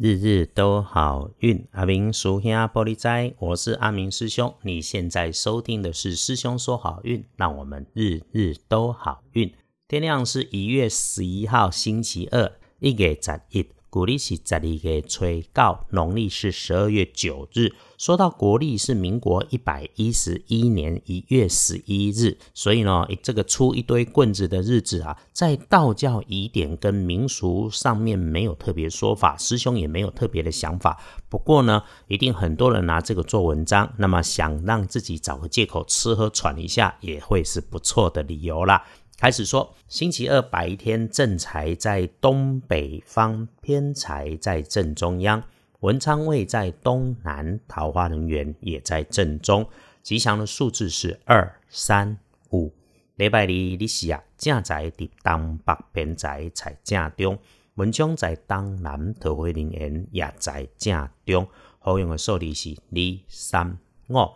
日日都好运。阿明叔兄玻璃斋，我是阿明师兄。你现在收听的是师兄说好运，让我们日日都好运。天亮是一月十一号，星期二，一月十一。古历是十二月初九，农历是十二月九日。说到国历是民国一百一十一年一月十一日，所以呢，这个出一堆棍子的日子啊，在道教疑典跟民俗上面没有特别说法，师兄也没有特别的想法。不过呢，一定很多人拿这个做文章，那么想让自己找个借口吃喝喘一下，也会是不错的理由啦。开始说，星期二白天正财在东北方，偏财在正中央，文昌位在东南，桃花人员也在正中。吉祥的数字是二、三、五。礼拜二你是啊，正财在东北，偏财在正中，文昌在东南，桃花人员也在正中。好用的数字是二、三、五。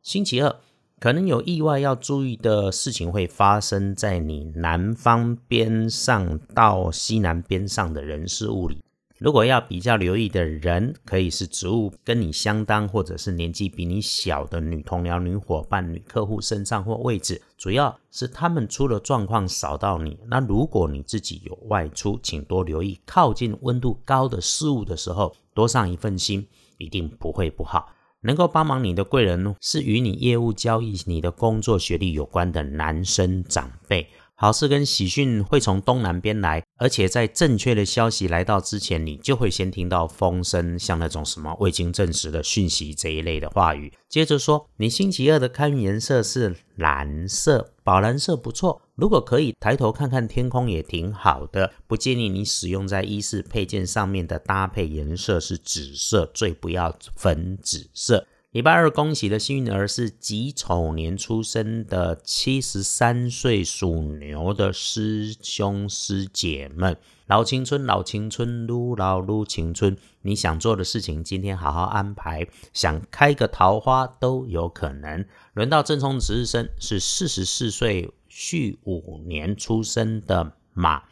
星期二。可能有意外要注意的事情会发生在你南方边上到西南边上的人事物里。如果要比较留意的人，可以是职务跟你相当或者是年纪比你小的女同僚、女伙伴、女客户身上或位置，主要是他们出了状况扫到你。那如果你自己有外出，请多留意靠近温度高的事物的时候，多上一份心，一定不会不好。能够帮忙你的贵人是与你业务交易、你的工作学历有关的男生长辈。好事跟喜讯会从东南边来，而且在正确的消息来到之前，你就会先听到风声，像那种什么未经证实的讯息这一类的话语。接着说，你星期二的开运颜色是蓝色，宝蓝色不错。如果可以抬头看看天空也挺好的。不建议你使用在衣饰配件上面的搭配颜色是紫色，最不要粉紫色。礼拜二恭喜的幸运儿是己丑年出生的七十三岁属牛的师兄师姐们，老青春老青春撸老撸青春，你想做的事情今天好好安排，想开个桃花都有可能。轮到正冲值日生是四十四岁戌五年出生的马，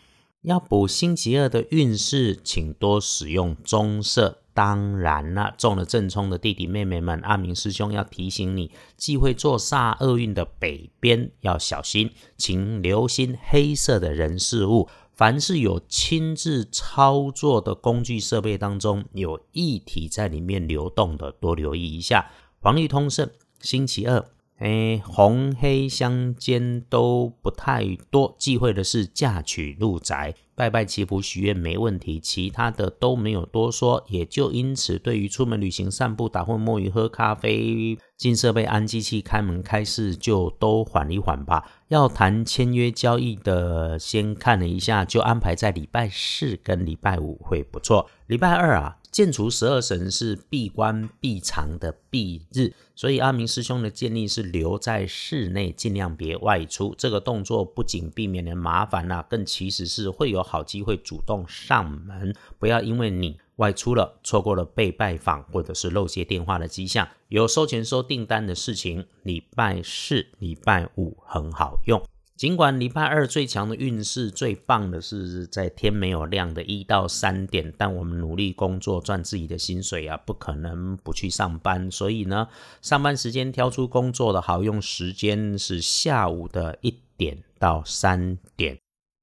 要补星期二的运势，请多使用棕色。当然了，中了正冲的弟弟妹妹们，阿明师兄要提醒你，忌讳坐煞厄运的北边要小心，请留心黑色的人事物。凡是有亲自操作的工具设备当中，有液体在里面流动的，多留意一下。黄绿通胜，星期二。哎，红黑相间都不太多，忌讳的是嫁娶入宅、拜拜祈福许愿没问题，其他的都没有多说。也就因此，对于出门旅行、散步、打混摸鱼、喝咖啡、进设备、安机器、开门开市，就都缓一缓吧。要谈签约交易的，先看了一下，就安排在礼拜四跟礼拜五会不错。礼拜二啊。建除十二神是闭关闭藏的闭日，所以阿明师兄的建议是留在室内，尽量别外出。这个动作不仅避免了麻烦呐，更其实是会有好机会主动上门。不要因为你外出了，错过了被拜访或者是漏接电话的迹象。有收钱收订单的事情，礼拜四、礼拜五很好用。尽管礼拜二最强的运势、最棒的是在天没有亮的一到三点，但我们努力工作赚自己的薪水啊，不可能不去上班。所以呢，上班时间挑出工作的好用时间是下午的一点到三点。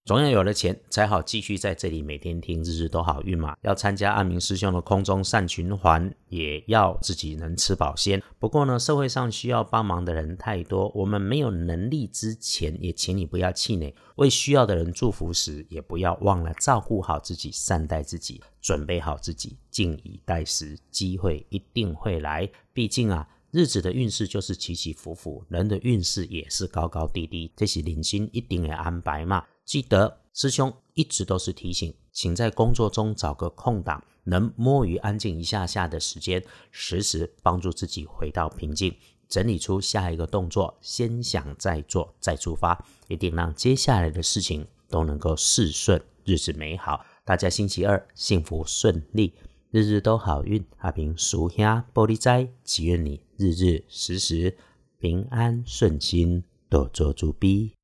总要有了钱，才好继续在这里每天听，日日都好运嘛。要参加阿明师兄的空中善循环，也要自己能吃饱先。不过呢，社会上需要帮忙的人太多，我们没有能力之前，也请你不要气馁。为需要的人祝福时，也不要忘了照顾好自己，善待自己，准备好自己，静以待时，机会一定会来。毕竟啊。日子的运势就是起起伏伏，人的运势也是高高低低，这是领星一定要安排嘛。记得师兄一直都是提醒，请在工作中找个空档，能摸鱼安静一下下的时间，时时帮助自己回到平静，整理出下一个动作，先想再做再出发，一定让接下来的事情都能够事顺，日子美好。大家星期二幸福顺利。日日都好运，阿平属下玻璃斋，祈愿你日日时时平安顺心，多做主逼。